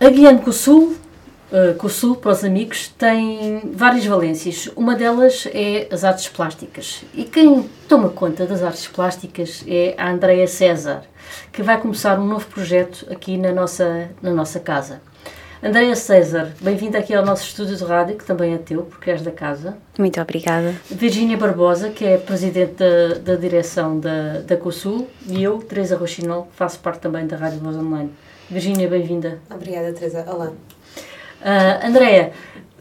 A Guiana COSUL uh, COSUL, para os amigos, tem várias valências. Uma delas é as artes plásticas. E quem toma conta das artes plásticas é a Andrea César, que vai começar um novo projeto aqui na nossa, na nossa casa. Andréia César, bem-vinda aqui ao nosso estúdio de rádio, que também é teu, porque és da casa. Muito obrigada. Virgínia Barbosa, que é presidente da, da direção da, da COSUL, e eu, Teresa Rochinol, que faço parte também da Rádio Voz Online. Virgínia, bem-vinda. Obrigada, Teresa. Olá. Uh, Andréia,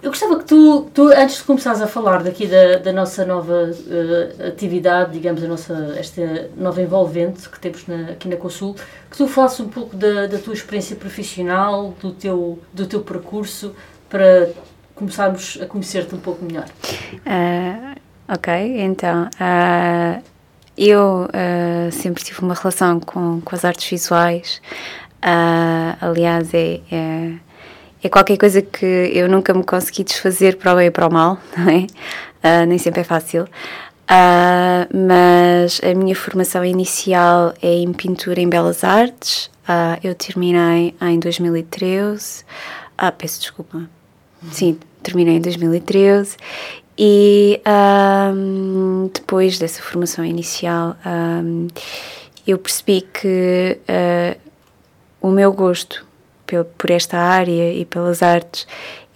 eu gostava que tu, tu, antes de começares a falar daqui da, da nossa nova uh, atividade, digamos, a nossa, esta nova envolvente que temos na, aqui na Consul, que tu falasses um pouco da, da tua experiência profissional, do teu, do teu percurso, para começarmos a conhecer-te um pouco melhor. Uh, ok, então, uh, eu sempre tive uma relação com, com as artes visuais, aliás, é, é é qualquer coisa que eu nunca me consegui desfazer para o bem e para o mal, não é? Uh, nem sempre é fácil. Uh, mas a minha formação inicial é em pintura em Belas Artes. Uh, eu terminei em 2013. Ah, peço desculpa. Sim, terminei em 2013. E um, depois dessa formação inicial, um, eu percebi que o meu gosto por esta área e pelas artes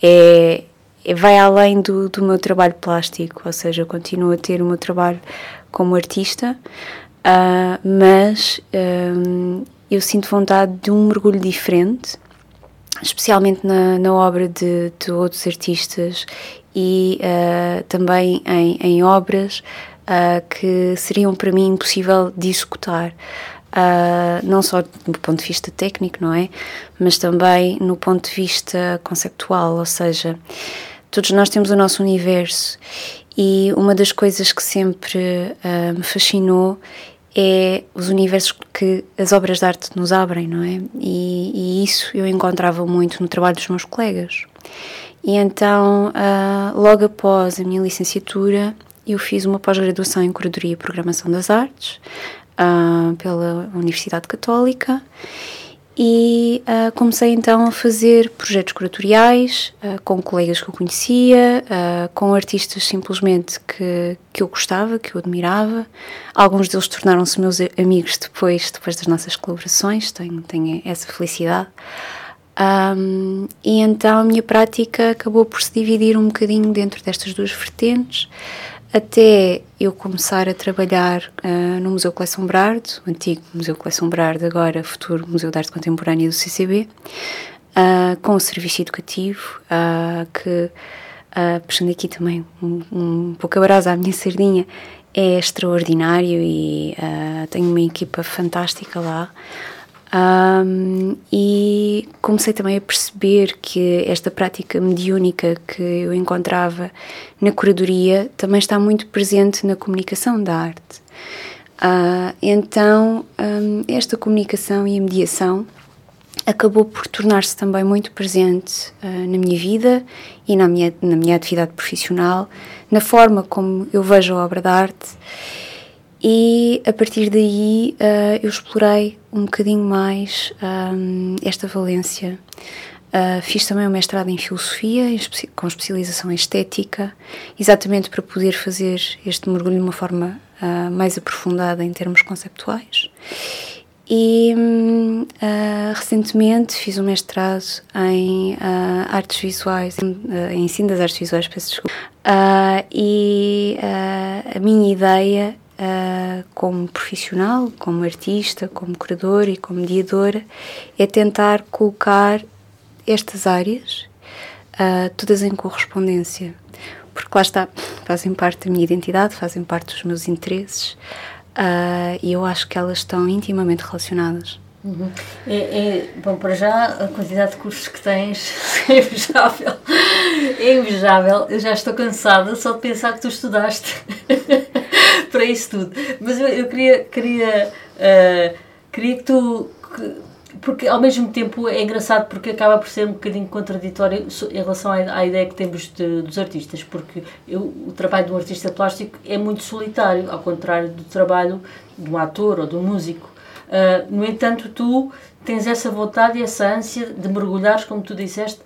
é, é, vai além do, do meu trabalho plástico, ou seja, eu continuo a ter o meu trabalho como artista, uh, mas um, eu sinto vontade de um mergulho diferente, especialmente na, na obra de, de outros artistas e uh, também em, em obras uh, que seriam para mim impossível de executar uh, não só do ponto de vista técnico, não é? Mas também no ponto de vista conceptual, ou seja, todos nós temos o nosso universo e uma das coisas que sempre uh, me fascinou é os universos que as obras de arte nos abrem, não é? E, e isso eu encontrava muito no trabalho dos meus colegas. E então, uh, logo após a minha licenciatura, eu fiz uma pós-graduação em Curadoria e Programação das Artes, uh, pela Universidade Católica e uh, comecei então a fazer projetos curatoriais uh, com colegas que eu conhecia, uh, com artistas simplesmente que, que eu gostava, que eu admirava. Alguns deles tornaram-se meus amigos depois, depois das nossas colaborações, tenho, tenho essa felicidade. Um, e então a minha prática acabou por se dividir um bocadinho dentro destas duas vertentes até eu começar a trabalhar uh, no Museu Coleção Brardo, antigo Museu Coleção Brardo, agora futuro Museu de Arte Contemporânea do CCB, uh, ah, com o serviço educativo, uh, que, puxando aqui também um, um pouco a brasa à minha sardinha, é extraordinário e tenho uma equipa fantástica lá. Um, e comecei também a perceber que esta prática mediúnica que eu encontrava na curadoria também está muito presente na comunicação da arte. Uh, então, um, esta comunicação e a mediação acabou por tornar-se também muito presente uh, na minha vida e na minha, na minha atividade profissional, na forma como eu vejo a obra de arte e a partir daí uh, eu explorei um bocadinho mais um, esta valência. Uh, fiz também um mestrado em filosofia, com especialização em estética, exatamente para poder fazer este mergulho de uma forma uh, mais aprofundada em termos conceptuais. E recentemente fiz um mestrado em artes visuais, em ensino das artes visuais, peço desculpa. e a minha ideia uh, como profissional, como artista, como curadora e como mediadora, é tentar colocar estas áreas uh, todas em correspondência. Porque lá está, fazem parte da minha identidade, fazem parte dos meus interesses uh, e eu acho que elas estão intimamente relacionadas. Uhum. É, é, bom, para já, a quantidade de cursos que tens é invejável. É invejável. Eu já estou cansada só de pensar que tu estudaste para isso tudo. Mas eu, eu queria, queria, uh, queria que tu. Que, porque ao mesmo tempo é engraçado porque acaba por ser um bocadinho contraditório em relação à, ideia que temos de, dos artistas, porque eu, o trabalho de um artista plástico é muito solitário, ao contrário do trabalho de um ator ou de um músico. Uh, no entanto, tu tens essa vontade e essa ânsia de mergulhares, como tu disseste,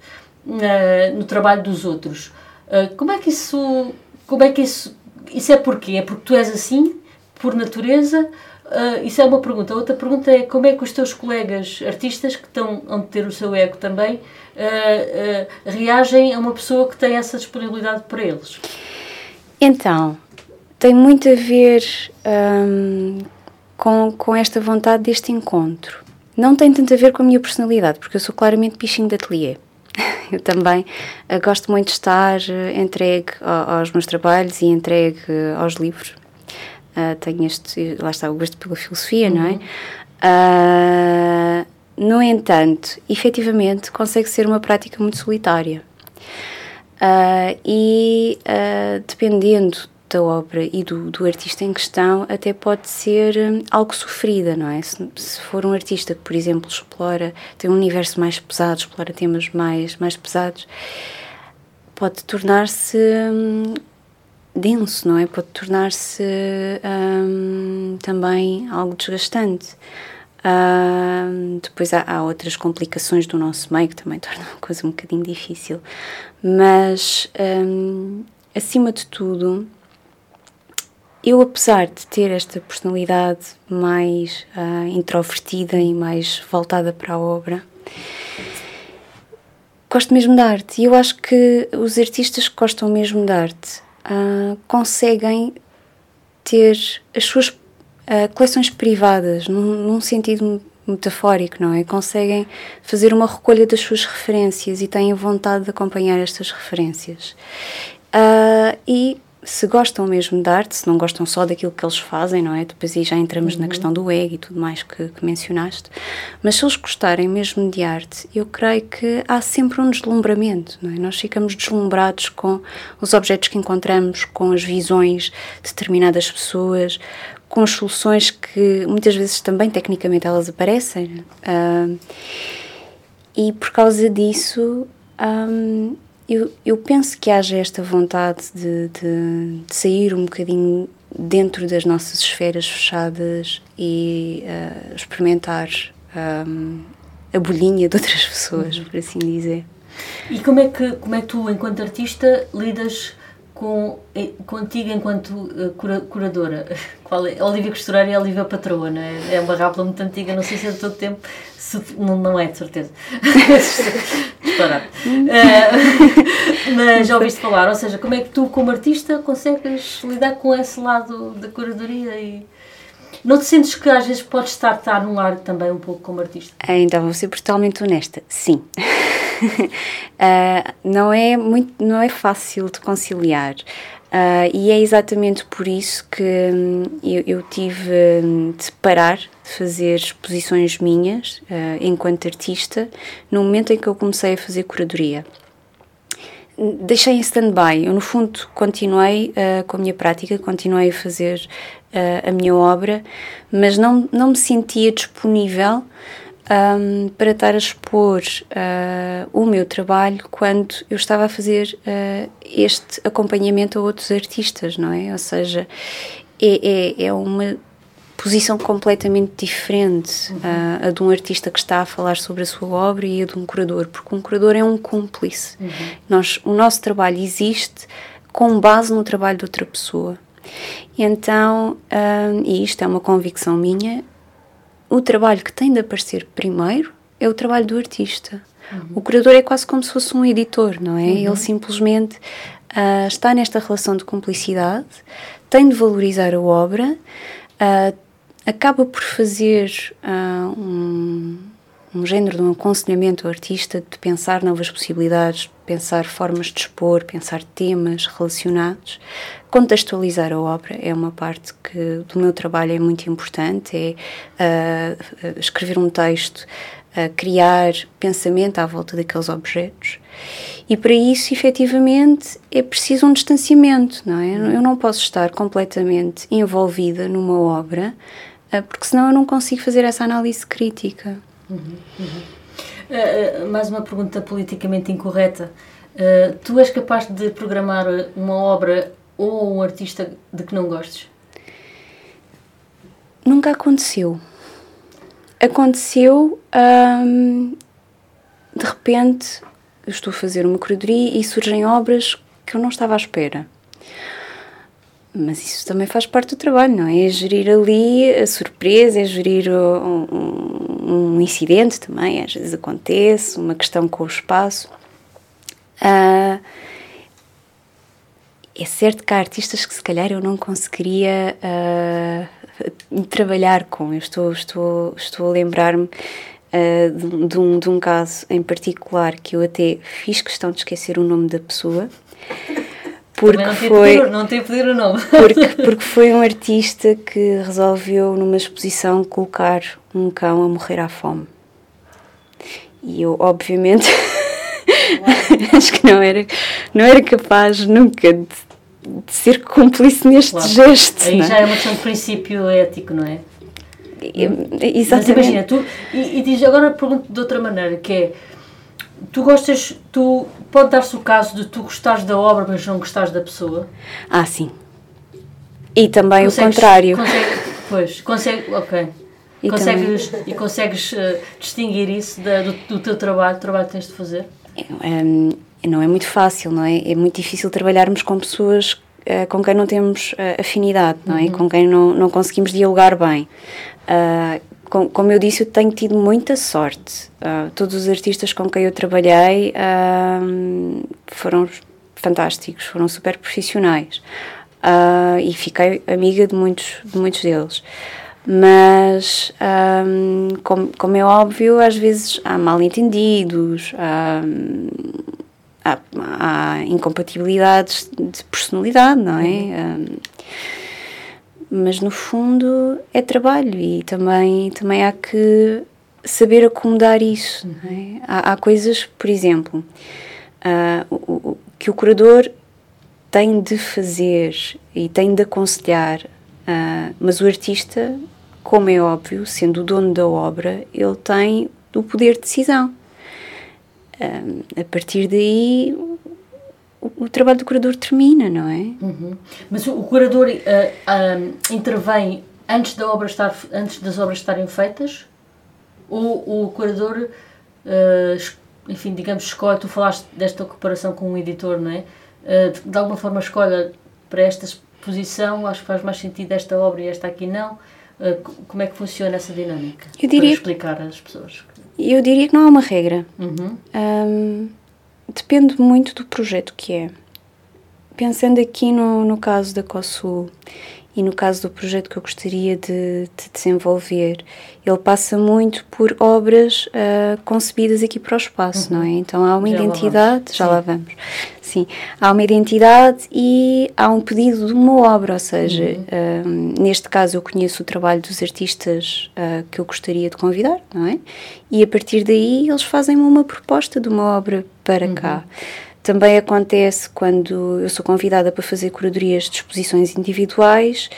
no trabalho dos outros. Uh, como é que isso. Como é que isso. Isso é porquê? É porque tu és assim, por natureza? Uh, isso é uma pergunta. Outra pergunta é como é que os teus colegas artistas, que estão a ter o seu ego também, uh, reagem a uma pessoa que tem essa disponibilidade para eles? Então, tem muito a ver um, com, com esta vontade deste encontro. Não tem tanto a ver com a minha personalidade, porque eu sou claramente bichinho de ateliê. Eu também gosto muito de estar entregue aos meus trabalhos e entregue aos livros uh, tenho este, lá está, o gosto pela filosofia, uhum. não é? Uh, no entanto, efetivamente, consegue ser uma prática muito solitária. Uh, e uh, dependendo da obra e do, do, artista em questão, até pode ser um, algo sofrida, não é? Se, se, for um artista que, por exemplo, explora, tem um universo mais pesado, explora temas mais, mais pesados, pode tornar-se um, denso, não é? Pode tornar-se um, também algo desgastante. Um, depois há, há, outras complicações do nosso meio que também tornam a coisa um bocadinho difícil. Mas, um, acima de tudo, eu, apesar de ter esta personalidade mais uh, introvertida e mais voltada para a obra, gosto mesmo de arte. E eu acho que os artistas que gostam mesmo de arte uh, conseguem ter as suas uh, coleções privadas, num, num, sentido metafórico, não é? Conseguem fazer uma recolha das suas referências e têm vontade de acompanhar estas referências. Uh, e se gostam mesmo de arte, se não gostam só daquilo que eles fazem, não é? Depois aí já entramos uhum. na questão do ego e tudo mais que, que, mencionaste. Mas se eles gostarem mesmo de arte, eu creio que há sempre um deslumbramento, não é? Nós ficamos deslumbrados com os objetos que encontramos, com as visões de determinadas pessoas, com as soluções que muitas vezes também tecnicamente elas aparecem. Uh, e por causa disso. Um, eu, eu penso que haja esta vontade de, de, de sair um bocadinho dentro das nossas esferas fechadas e uh, experimentar um, a bolhinha de outras pessoas, por assim dizer. E como é que como é que tu, enquanto artista, lidas com, eh, contigo enquanto uh, cura, curadora? Qual é? Olivia Costureira e Olivia Patroa, não é? É uma rápula muito antiga, não sei se é de todo tempo, se, não, não é de certeza. Uh, mas já ouviste falar, ou seja, como é que tu, como artista, consegues lidar com esse lado da curadoria e. Não te sentes que às vezes podes estar, estar num ar também um pouco como artista? Então, vou ser brutalmente honesta. Sim. Uh, não, é muito, não é fácil de conciliar. Uh, e é exatamente por isso que hum, eu, eu, tive hum, de parar de fazer exposições minhas uh, enquanto artista no momento em que eu comecei a fazer curadoria. Deixei em stand-by, eu no fundo continuei uh, com a minha prática, continuei a fazer a minha obra, mas não, não me sentia disponível um, para estar a expor uh, o meu trabalho quando eu estava a fazer uh, este acompanhamento a outros artistas, não é? Ou seja, é, é, é uma posição completamente diferente uhum. uh, a de um artista que está a falar sobre a sua obra e a de um curador, porque um curador é um cúmplice. Uhum. Nós, o nosso trabalho existe com base no trabalho de outra pessoa. Então, e isto é uma convicção minha, o trabalho que tem de aparecer primeiro é o trabalho do artista. Uhum. O curador é quase como se fosse um editor, não é? Uhum. Ele simplesmente uh, está nesta relação de cumplicidade, tem de valorizar a obra, uh, acaba por fazer uh, um, um género de um aconselhamento ao artista de pensar novas possibilidades, pensar formas de expor, pensar temas relacionados. Contextualizar a obra é uma parte que do meu trabalho é muito importante, é uh, escrever um texto, uh, criar pensamento à volta daqueles objetos. E para isso, efetivamente, é preciso um distanciamento, não é? Eu não posso estar completamente envolvida numa obra, uh, porque senão eu não consigo fazer essa análise crítica. Uhum, uhum. Uh, mais uma pergunta politicamente incorreta. Uh, tu és capaz de programar uma obra ou um artista de que não gostes? Nunca aconteceu. Aconteceu hum, de repente estou a fazer uma curadoria e surgem obras que eu não estava à espera. Mas isso também faz parte do trabalho, não é? É gerir ali a surpresa, é gerir um, um, incidente também, às vezes acontece, uma questão com o espaço. Uh, é certo que há artistas que se calhar eu não conseguiria uh, trabalhar com. Eu estou, estou, estou a lembrar-me uh, de, de, um, de um caso em particular que eu até fiz questão de esquecer o nome da pessoa porque não foi não tem pedir o nome porque, porque foi um artista que resolveu numa exposição colocar um cão a morrer à fome e eu obviamente acho que não era não era capaz nunca de, de ser cúmplice neste claro. gesto aí já é uma questão de princípio ético não é Exatamente. Mas imagina, tu, e, e diz agora pergunto de outra maneira, que é Tu gostas, tu pode dar-se o caso de tu gostares da obra, mas não gostares da pessoa? Ah, sim. E também consegues, o contrário. Consegue, pois, consegue, ok. E consegues, e consegues uh, distinguir isso da, do, do, teu trabalho, do trabalho que tens de fazer? Um, não é muito fácil, não é? É muito difícil trabalharmos com pessoas uh, com quem não temos uh, afinidade, não é? Uhum. Com quem não, não conseguimos dialogar bem. Uh, com, como eu disse, eu tenho tido muita sorte. Uh, todos os artistas com quem eu trabalhei uh, foram fantásticos, foram super profissionais. Uh, e fiquei amiga de muitos, de muitos deles. Mas, um, como, como é óbvio, às vezes há mal entendidos, há, há, há incompatibilidades de personalidade, não é? Um, mas no fundo é trabalho e também, também há que saber acomodar isso. É? Há, há, coisas, por exemplo, uh, o, o, que o curador tem de fazer e tem de aconselhar, uh, mas o artista, como é óbvio, sendo o dono da obra, ele tem o poder de decisão. Uh, a partir daí, o, trabalho do curador termina, não é? Uhum. Mas o, o curador uh, uh, intervém antes da obra estar, antes das obras estarem feitas, ou o curador, uh, enfim, digamos, escolhe. Tu falaste desta comparação com um editor, não é? De, de, alguma forma escolhe para esta exposição, acho que faz mais sentido esta obra e esta aqui não. como é que funciona essa dinâmica? Eu diria, para explicar às pessoas. Eu diria que não há uma regra. Uhum. Um, depende muito do projeto que é. Pensando aqui no, no caso da COSUL e no caso do projeto que eu gostaria de, de desenvolver, ele passa muito por obras uh, concebidas aqui para o espaço, uhum. não é? Então há uma já identidade, lá já Sim. lá vamos. Sim, há uma identidade e há um pedido de uma obra, ou seja, uhum. uh, neste caso eu conheço o trabalho dos artistas uh, que eu gostaria de convidar, não é? E a partir daí eles fazem-me uma proposta de uma obra para uhum. cá. Também acontece quando eu sou convidada para fazer curadorias de exposições individuais,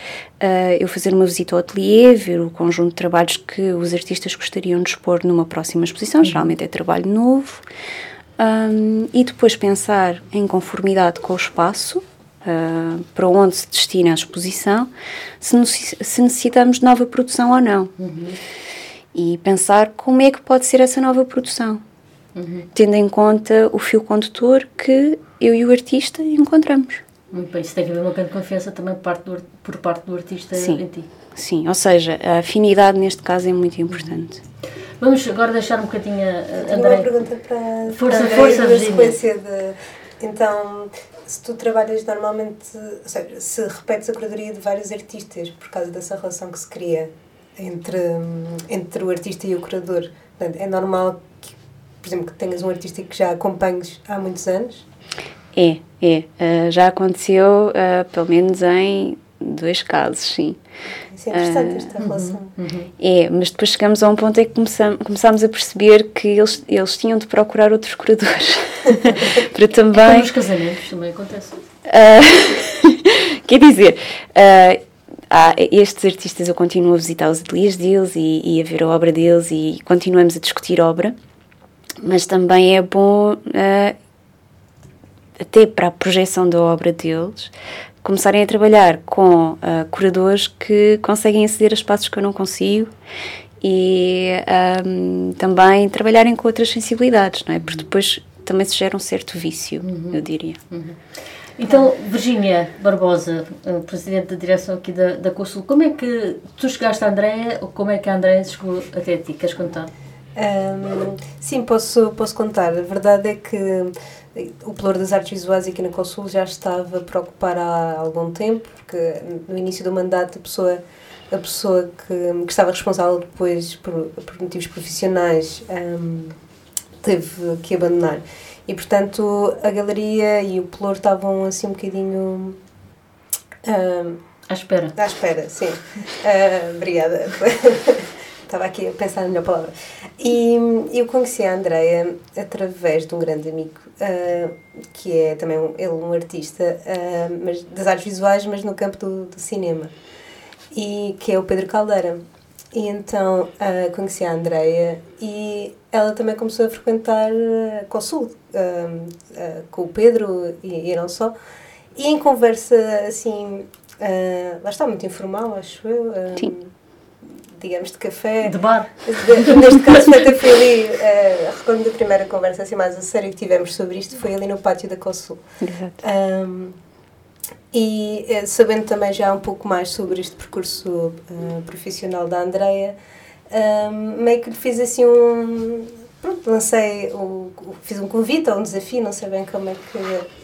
uh, eu fazer uma visita ao ateliê, ver o conjunto de trabalhos que os artistas gostariam de expor numa próxima exposição, uhum. geralmente é trabalho novo, um, e depois pensar em conformidade com o espaço, uh, para onde se destina a exposição, se, se, necessitamos de nova produção ou não. Uhum. E pensar como é que pode ser essa nova produção uhum. tendo em conta o fio condutor que eu e o artista encontramos. Muito bem, isso tem que haver uma grande confiança também por parte do, por parte do artista sim, em ti. Sim, ou seja, a afinidade neste caso é muito importante. Vamos agora deixar um bocadinho a André. uma pergunta para, força, para força, na sequência de... Então, se tu trabalhas normalmente, ou seja, se repetes a curadoria de vários artistas por causa dessa relação que se cria entre, entre o artista e o curador, é normal que, por exemplo, que tenhas um artista que já acompanhes há muitos anos? É, é. Uh, já aconteceu, uh, pelo menos em dois casos, sim. Isso é interessante, uh, esta relação. Uhum, uhum. É, mas depois chegamos a um ponto em que começamos, começámos a perceber que eles, eles tinham de procurar outros curadores. para também... É nos casamentos também acontece. quer dizer, há estes artistas eu continuo a visitar os ateliês deles e, e, a ver a obra deles e continuamos a discutir obra, mas também é bom uh, até para a projeção da obra deles começarem a trabalhar com uh, curadores que conseguem aceder a espaços que eu não consigo e um, também trabalharem com outras sensibilidades, não é? Porque depois também se gera um certo vício, uhum. eu diria. Uhum. Então, Virgínia Barbosa, presidente da direção aqui da, da Consul, como é que tu chegaste à Andréia ou como é que a Andréia chegou até ti? Queres contar? Um, sim, posso, posso contar. A verdade é que o Pelour das Artes Visuais aqui na Consul já estava a preocupar há algum tempo, porque no início do mandato a pessoa, a pessoa que, que estava responsável depois por, por motivos profissionais um, teve que abandonar. E portanto a galeria e o Pelour estavam assim um bocadinho. Um, à espera. À espera, sim. Uh, obrigada. Estava aqui a pensar na melhor palavra. E eu conheci a Andreia através de um grande amigo, uh, que é também um, ele um artista uh, mas das artes visuais, mas no campo do, do cinema, e que é o Pedro Caldeira. E então uh, conheci a Andreia e ela também começou a frequentar uh, com o com o Pedro e, e, não só. E em conversa assim, lá está muito informal, acho eu. Sim. Digamos de café. De bar. De, neste caso, até foi ali, uh, recordo da primeira conversa assim mais a sério que tivemos sobre isto, foi ali no pátio da Consul. Exato. Um, e eh, sabendo também já um pouco mais sobre este percurso uh, profissional da Andreia, um, meio que lhe fiz assim um. Pronto, lancei, o, fiz um convite ou um desafio, não sei bem como é que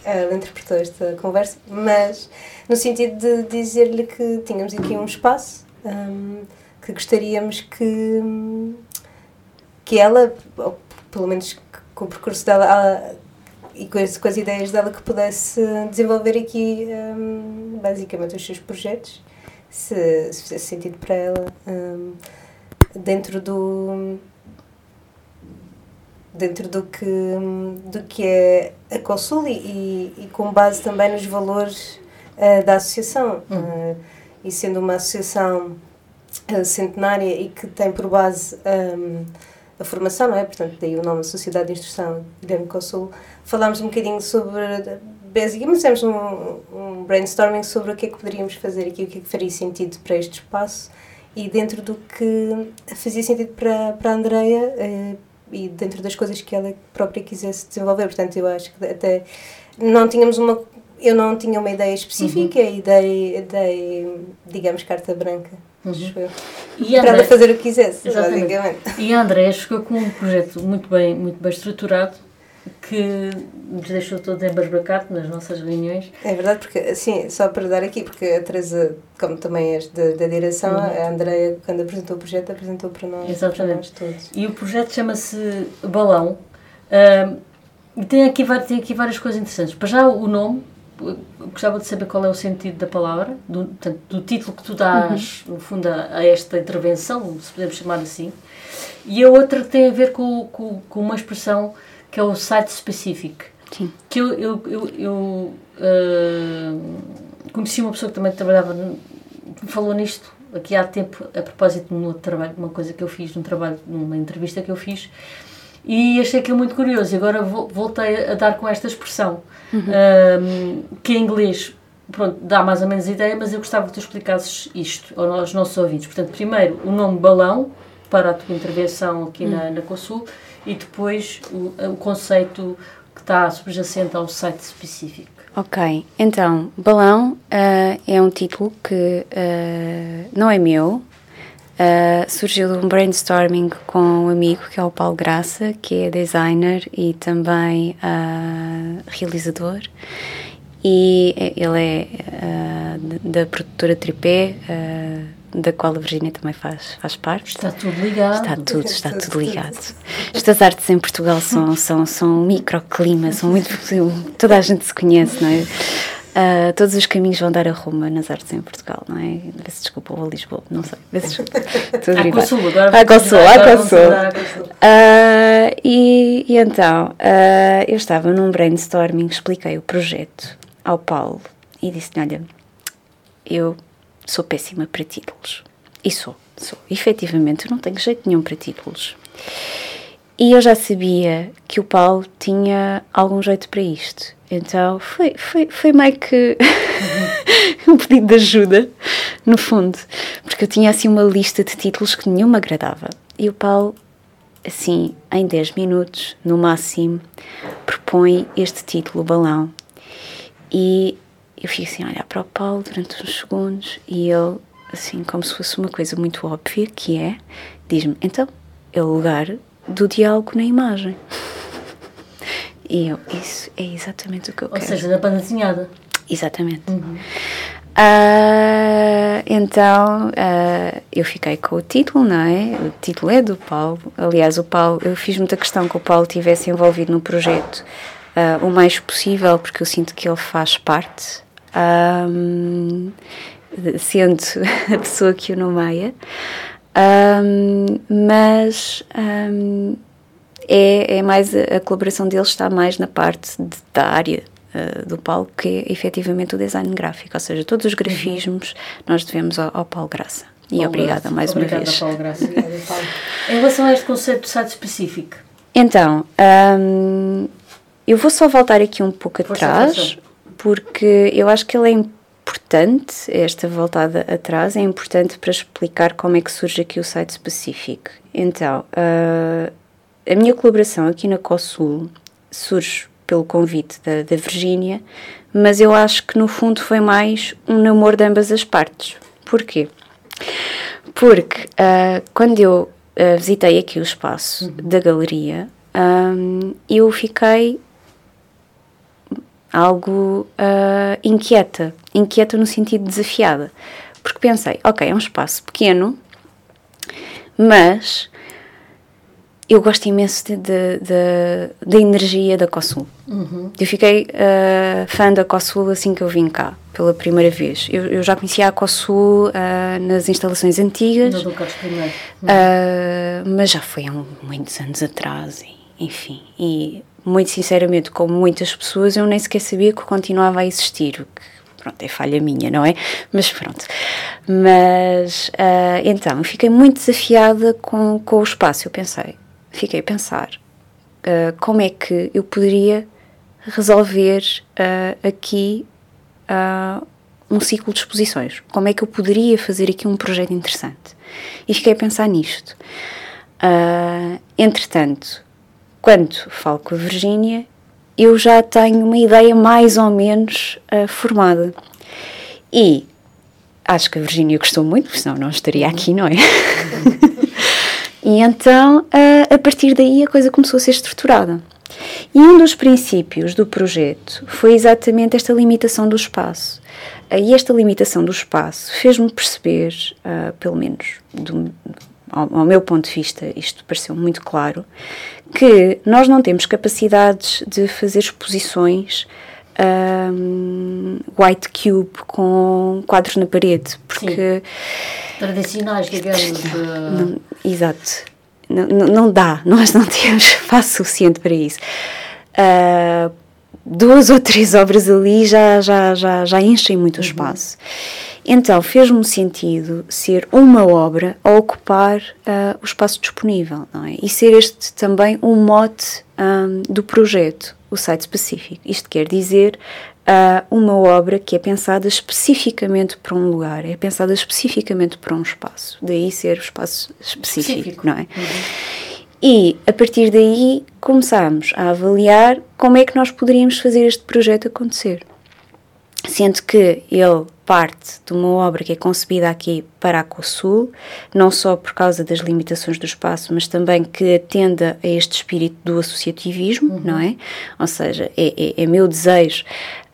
ela interpretou esta conversa, mas no sentido de dizer-lhe que tínhamos aqui um espaço, um, que gostaríamos que, que ela, ou pelo menos com o percurso dela, e com as, com as ideias dela que pudesse desenvolver aqui um, basicamente os seus projetos, se, se fizesse sentido para ela, um, dentro do dentro do que, do que é a Consul e, e com base também nos valores uh, da associação. Uh, e sendo uma associação centenária e que tem por base um, a formação, não é? Portanto, daí o nome Sociedade de Instrução Guilherme Consul. Falámos um bocadinho sobre, basicamente fizemos um, um brainstorming sobre o que é que poderíamos fazer aqui, o que é que faria sentido para este espaço e dentro do que fazia sentido para, para a Andrea eh, e dentro das coisas que ela própria quisesse desenvolver. Portanto, eu acho que até não tínhamos uma eu não tinha uma ideia específica uhum. e dei, dei, digamos, carta branca. Uhum. E para ela fazer o que quisesse, exatamente. basicamente. E a Andréa chegou com um projeto muito bem, muito bem estruturado que nos deixou todos embasbacados nas nossas reuniões. É verdade, porque, assim, só para dar aqui, porque a Teresa, como também és da, da direção, uhum. a Andreia, quando apresentou o projeto, apresentou para nós, Exatamente. Para nós todos. E o projeto chama-se Balão. E tem aqui, tem aqui várias coisas interessantes. Para já, o nome, gostava de saber qual é o sentido da palavra, do, portanto, do título que tu dás, uhum. no fundo, a, a, esta intervenção, se podemos chamar assim. E a outra tem a ver com, com, com uma expressão que é o site specific. Sim. Que eu, eu, eu, eu uh, conheci uma pessoa que também trabalhava, falou nisto aqui há tempo, a propósito de um outro trabalho, uma coisa que eu fiz, num trabalho, numa entrevista que eu fiz, e achei aquilo muito curioso. E agora voltei a dar com esta expressão, uhum. um, que em inglês pronto, dá mais ou menos ideia, mas eu gostava que tu explicasses isto aos nossos ouvintes. Portanto, primeiro, o nome balão, para a tua intervenção aqui uhum. na, na COSUL, e depois o, o conceito que está subjacente ao site específico. Ok, então, Balão uh, é um título que uh, não é meu, uh, surgiu de um brainstorming com um amigo que é o Paulo Graça, que é designer e também realizador. e ele é uh, da produtora Tripé, uh, da qual a Virginia também faz, faz parte. Está tudo ligado. Está tudo, está tudo ligado. Estas artes em Portugal são, são, são um microclima, são muito. toda a gente se conhece, não é? Uh, todos os caminhos vão dar a Roma nas artes em Portugal, não é? Peço desculpa, ou a Lisboa, não sei. Peço desculpa. Estou a Sul, agora. Aquasul, Aquasul. Uh, e, e então, uh, eu estava num brainstorming, expliquei o projeto ao Paulo e disse-lhe: Olha, eu sou péssima para títulos. E sou, sou. Efetivamente, eu não tenho jeito nenhum para títulos. E eu já sabia que o Paulo tinha algum jeito para isto. Então foi, foi, foi meio que um pedido de ajuda, no fundo, porque eu tinha assim uma lista de títulos que nenhum me agradava. E o Paulo, assim, em 10 minutos, no máximo, propõe este título, o balão. E eu fico assim a olhar para o Paulo durante uns segundos e ele, assim, como se fosse uma coisa muito óbvia, que é, diz-me, então, é o lugar do diálogo na imagem. E eu, isso é exatamente o que eu Ou quero. Ou seja, da banda desenhada. Exatamente. Uhum. Uh, então uh, eu fiquei com o título, não é? O título é do Paulo. Aliás, o Paulo, eu fiz muita questão que o Paulo tivesse envolvido no projeto uh, o mais possível, porque eu sinto que ele faz parte, um, sendo a pessoa que o nomeia. Um, mas um, é, é mais a, a, colaboração deles está mais na parte de, da área uh, do Paulo, que é efetivamente o design gráfico, ou seja, todos os uhum. grafismos nós devemos ao, ao Paulo Graça. E Paulo obrigada Graça. mais obrigada, uma vez. Paulo Graça. Paulo. em relação a este conceito de site específico. Então, um, eu vou só voltar aqui um pouco atrás, porque eu acho que ele é importante, esta voltada atrás, é importante para explicar como é que surge aqui o site específico. Então, uh, a minha colaboração aqui na COSUL surge pelo convite da, da Virgínia, mas eu acho que no fundo foi mais um namoro de ambas as partes. Porquê? Porque uh, quando eu uh, visitei aqui o espaço uhum. da galeria, um, eu fiquei algo uh, inquieta. Inquieta no sentido desafiada. Porque pensei, ok, é um espaço pequeno, mas eu gosto imenso da energia da COSUL. Uhum. Eu fiquei uh, fã da COSUL assim que eu vim cá, pela primeira vez. Eu, eu já conhecia a COSUL uh, nas instalações antigas, uhum. mas já foi há muitos anos atrás, e, enfim. E muito sinceramente, como muitas pessoas, eu nem sequer sabia que continuava a existir, o que, pronto, é falha minha, não é? Mas pronto. Mas, uh, então, fiquei muito desafiada com, com o espaço, eu pensei, fiquei a pensar uh, como é que eu poderia resolver uh, aqui um ciclo de exposições, como é que eu poderia fazer aqui um projeto interessante. E fiquei a pensar nisto. entretanto, quando falo com a Virgínia, eu já tenho uma ideia mais ou menos uh, formada. E acho que a Virgínia gostou muito, porque senão não estaria aqui, não é? e então, uh, a partir daí, a coisa começou a ser estruturada. E um dos princípios do projeto foi exatamente esta limitação do espaço. E esta limitação do espaço fez-me perceber, pelo menos do, ao, ao meu ponto de vista, isto pareceu muito claro, que nós não temos capacidades de fazer exposições um, white cube com quadros na parede, porque... Sim. Tradicionais, digamos. Não, exato. Não, não, dá, nós não temos espaço suficiente para isso. Uh, duas ou três obras ali já, já, já, já enchem muito uhum. espaço. Então fez-me sentido ser uma obra a ocupar uh, o espaço disponível, não é? E ser este também um mote um, do projeto, o site específico. Isto quer dizer uh, uma obra que é pensada especificamente para um lugar, é pensada especificamente para um espaço. Daí ser o espaço específico, específico. não é? Uhum. E a partir daí começámos a avaliar como é que nós poderíamos fazer este projeto acontecer. Sendo que ele parte de uma obra que é concebida aqui para a COSUL, não só por causa das limitações do espaço, mas também que atenda a este espírito do associativismo, uhum. não é? Ou seja, é, é, é meu desejo.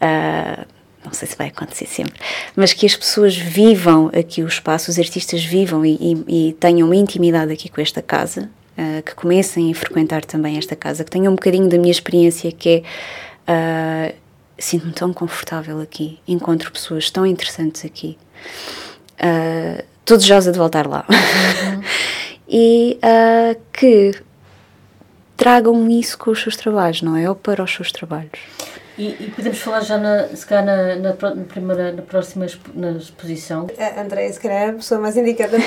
Uh, não sei se vai acontecer sempre, mas que as pessoas vivam aqui o espaço, os artistas vivam e, e, e tenham intimidade aqui com esta casa, uh, que comecem a frequentar também esta casa, que tenham um bocadinho da minha experiência, que é. Uh, Sinto-me tão confortável aqui, encontro pessoas tão interessantes aqui. Uh, Estou desejosa de voltar lá. Uhum. e que tragam isso com os seus trabalhos, não é? Ou para os seus trabalhos. E, e, podemos falar já, na, se calhar, na, na, na, primeira, na próxima na exposição. A Andréia, se calhar, é a pessoa mais indicada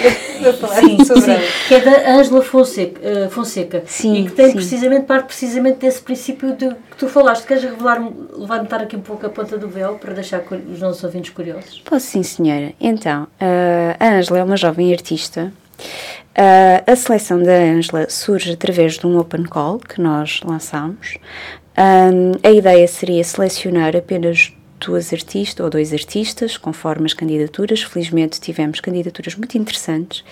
para, falar sim, sobre sim, que é da Ângela Fonseca, uh, Fonseca sim, e que tem sim. precisamente, parte precisamente desse princípio de, que tu falaste. Queres revelar, levantar aqui um pouco a ponta do véu para deixar os nossos ouvintes curiosos? Posso sim, senhora. Então, uh, a Ângela é uma jovem artista Uh, a seleção da Ângela surge através de um open call que nós lançamos. Um, a ideia seria selecionar apenas duas artistas ou dois artistas, conforme as candidaturas. Felizmente tivemos candidaturas muito interessantes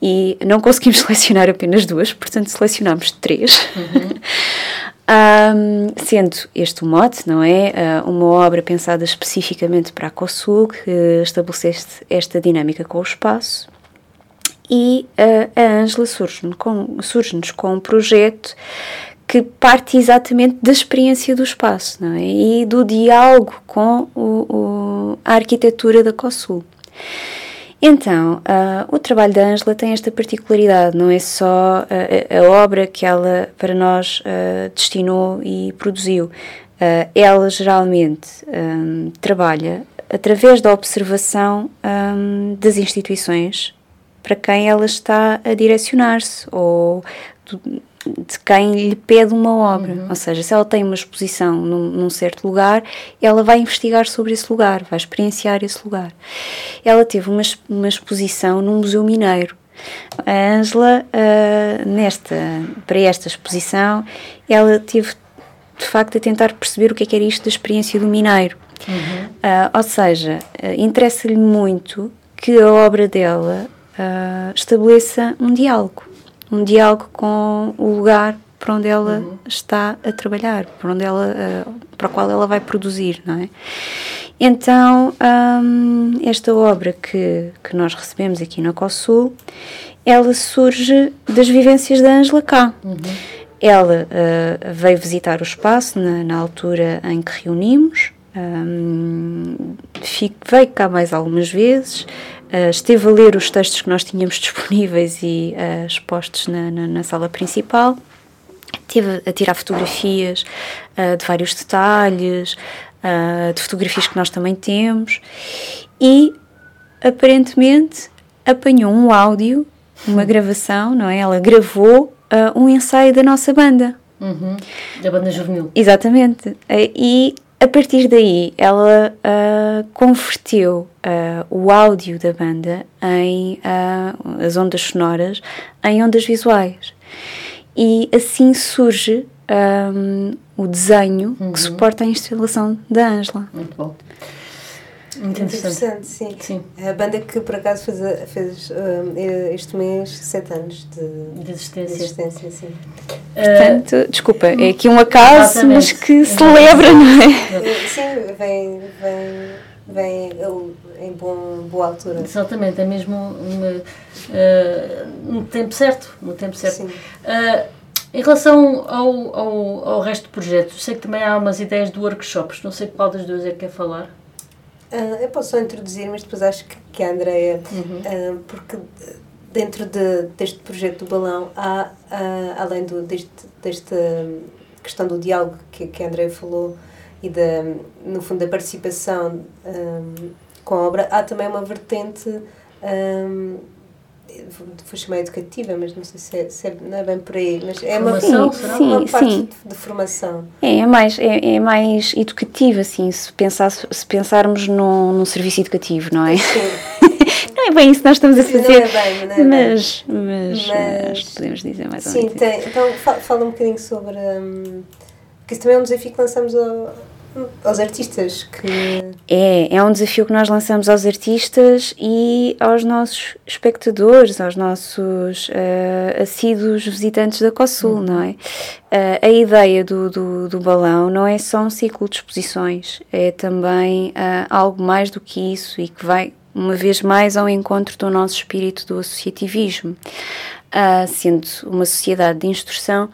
e não conseguimos selecionar apenas duas, portanto selecionámos três. Uhum. um, sendo este o mote, não é? Uh, uma obra pensada especificamente para a COSUL, que estabeleceste esta dinâmica com o espaço e uh, a Ângela surge-nos com, surge com um projeto que parte exatamente da experiência do espaço não é? e do diálogo com o, o, a arquitetura da COSUL. Então, uh, o trabalho da Ângela tem esta particularidade, não é só a, a obra que ela, para nós, uh, destinou e produziu. Uh, ela geralmente um, trabalha através da observação um, das instituições para quem ela está a direcionar-se ou de quem lhe pede uma obra. Uhum. Ou seja, se ela tem uma exposição num, num, certo lugar, ela vai investigar sobre esse lugar, vai experienciar esse lugar. Ela teve uma, uma exposição num Museu Mineiro. A Ângela, uh, nesta, para esta exposição, ela teve de facto a tentar perceber o que é que era isto da experiência do mineiro. Uhum. Uh, ou seja, uh, interessa-lhe muito que a obra dela estabeleça um diálogo, um diálogo com o lugar para onde ela uhum. está a trabalhar, para onde ela, uh, para o qual ela vai produzir, não é? Então, um, esta obra que, que nós recebemos aqui na COSUL, ela surge das vivências da Ângela K. Uhum. Ela uh, veio visitar o espaço na, na altura em que reunimos, um, fico, veio cá mais algumas vezes, Uh, esteve a ler os textos que nós tínhamos disponíveis e uh, expostos na, na, na, sala principal. Esteve a tirar fotografias uh, de vários detalhes, de fotografias que nós também temos, e aparentemente apanhou um áudio, uma gravação, não é? Ela gravou um ensaio da nossa banda. Uhum. Da banda juvenil. Exatamente. E a partir daí, ela uh, converteu uh, o áudio da banda em uh, as ondas sonoras em ondas visuais. E assim surge um, o desenho uhum. que suporta a instalação da Ângela. Muito bom. Muito interessante. sim. sim. A banda que por acaso fez, fez uh, este mês sete anos de, de existência. De existência sim. Portanto, uh, desculpa, é aqui um acaso, exatamente. mas que celebra, não é? Sim, vem, vem, vem em bom, boa altura. Exatamente, é mesmo uma, uh, no tempo certo. No tempo certo. Sim. Em relação ao, ao, ao resto do projeto, sei que também há umas ideias de workshops, não sei qual das duas é que quer falar. Uh, eu posso só introduzir, mas depois acho que, que a Andrea, uhum. uh, porque dentro de, deste projeto do balão há, uh, além do, deste, desta questão do diálogo que, que a Andrea falou e da, no fundo da participação um, com a obra, há também uma vertente um, vou chamar educativa, mas não sei se é, se é, não é bem por aí, mas é uma, sim, sim, uma parte sim. De, de, formação. É, é mais, é, é mais educativa, assim, se, pensar, se pensarmos num, num serviço educativo, não é? Sim. não é bem isso que nós estamos a fazer. Não é bem, não é mas, bem. Mas, mas, acho que podemos dizer mais ou menos. Sim, tem, então fala um bocadinho sobre. Um, que isso também é um desafio que lançamos ao, aos artistas que é é um desafio que nós lançamos aos artistas e aos nossos espectadores aos nossos uh, assíduos visitantes da COSUL uhum. não é uh, a ideia do, do, do, balão não é só um ciclo de exposições é também uh, algo mais do que isso e que vai uma vez mais ao encontro do nosso espírito do associativismo sendo uma sociedade de instrução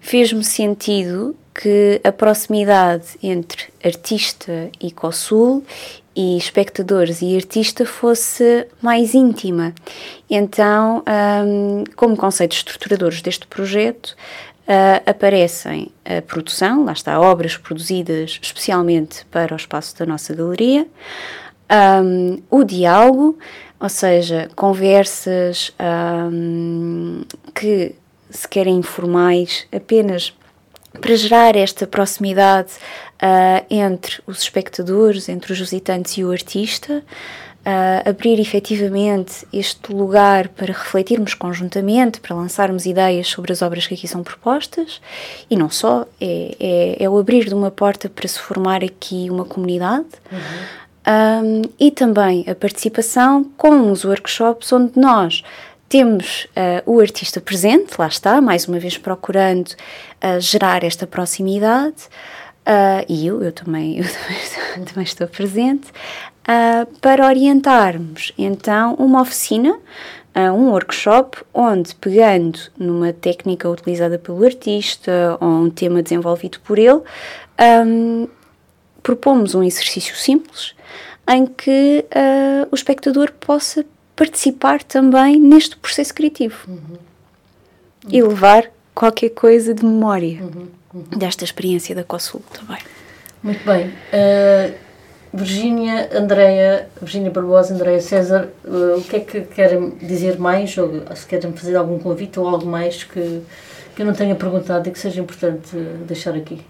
fez-me sentido que a proximidade entre artista e COSUL e espectadores e artista fosse mais íntima. Então, um, como conceitos estruturadores deste projeto, uh, aparecem a produção, lá está, obras produzidas especialmente para o espaço da nossa galeria, um, o diálogo, ou seja, conversas um, que se querem informais apenas para gerar esta proximidade uh, entre os espectadores, entre os visitantes e o artista, uh, abrir efetivamente este lugar para refletirmos conjuntamente, para lançarmos ideias sobre as obras que aqui são propostas e não só, é, é, é o abrir de uma porta para se formar aqui uma comunidade. Uhum. Um, e também a participação com os workshops onde nós temos uh, o artista presente, lá está, mais uma vez procurando uh, gerar esta proximidade, uh, e eu, eu, também, eu também, também estou presente, para orientarmos. Então uma oficina, um workshop, onde pegando numa técnica utilizada pelo artista ou um tema desenvolvido por ele, um, propomos um exercício simples em que o espectador possa participar também neste processo criativo uhum. Uhum. e levar qualquer coisa de memória uhum. desta experiência da COSUL também. Muito bem. Uh, Virgínia, Andreia, Virgínia Barbosa, Andreia César, uh, o que é que querem dizer mais, ou se querem fazer algum convite ou algo mais que, que eu não tenha perguntado e que seja importante deixar aqui?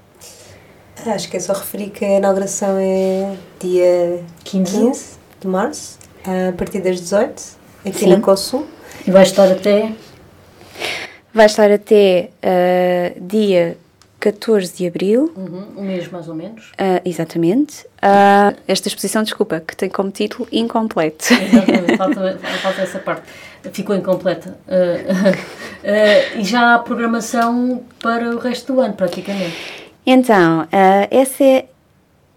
Acho que é só referir que a inauguração é dia 15, 15 de março a partir das 18, aqui Sim. na COSUL. E vai estar até? Vai estar até uh, dia 14 de abril. Uhum, um mês mais ou menos. Uh, exatamente. Uh, esta exposição, desculpa, que tem como título Incompleto. Exatamente, falta, falta essa parte. Ficou incompleta. Uh, e já há programação para o resto do ano, praticamente. Então, essa, é,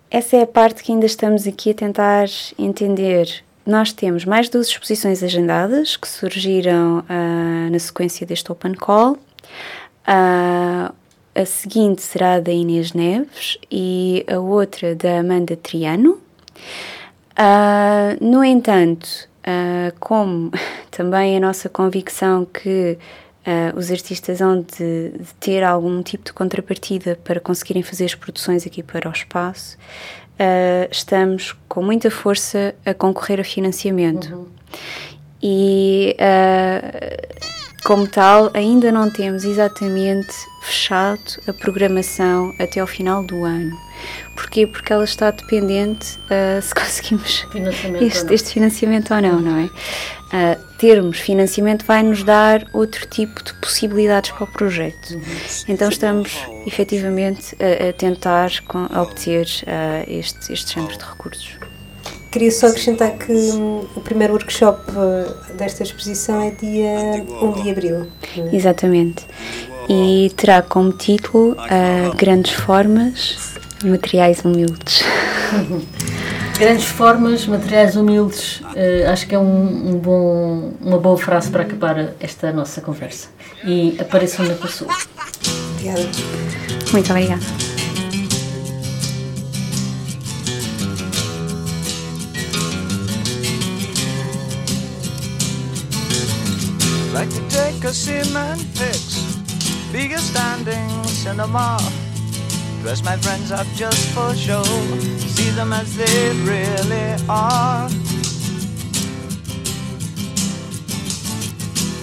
essa é a parte que ainda estamos aqui a tentar entender nós temos mais duas exposições agendadas que surgiram uh, na sequência deste Open Call. Uh, a seguinte será da Inês Neves e a outra da Amanda Triano. Uh, no entanto, como também a nossa convicção que Uh, os artistas hão de, de, ter algum tipo de contrapartida para conseguirem fazer as produções aqui para o espaço uh, estamos com muita força a concorrer a financiamento. Uhum. E, uh, como tal, ainda não temos exatamente fechado a programação até ao final do ano. Porquê? Porque ela está dependente uh, se conseguimos este, este, financiamento ou não, não é? Uh, termos financiamento vai nos dar outro tipo de possibilidades para o projeto. Então estamos efetivamente a, a tentar com, a obter uh, este, este género de recursos. Queria só acrescentar que hum, o primeiro workshop uh, desta exposição é dia 1 de abril. É? Exatamente. E terá como título uh, Grandes Formas, Materiais Humildes. Grandes formas, materiais humildes. Uh, acho que é um, um, bom, uma boa frase para acabar esta nossa conversa. E apareçam na pessoa. Obrigada. Muito obrigada. Like to take a cement fix, be a standing cinema. Dress my friends up just for show, see them as they really are.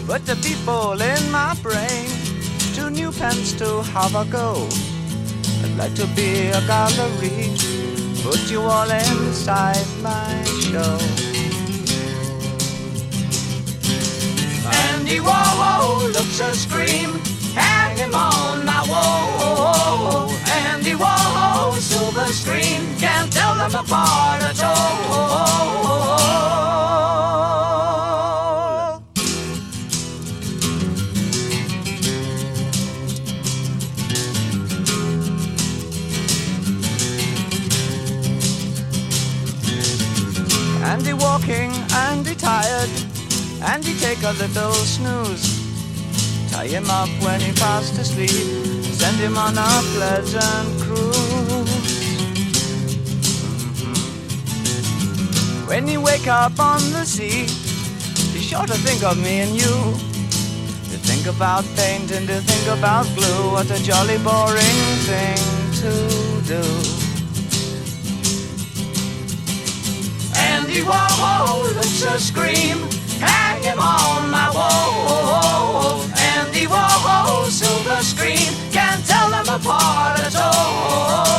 But the people in my brain, two new pens to have a go. I'd like to be a gallery, put you all inside my show. Andy Warhol looks a scream, hang him on my wall. Andy Warhol, silver screen. Can't tell them apart at all. Andy walking, Andy tired, Andy take a little snooze. Tie him up when he fast asleep, send him on a pleasant cruise. When you wake up on the sea, be sure to think of me and you. To think about paint and to think about blue, what a jolly boring thing to do. Andy Warhol, let's just scream, hang him on my wall. Andy Warhol, silver screen apart at all.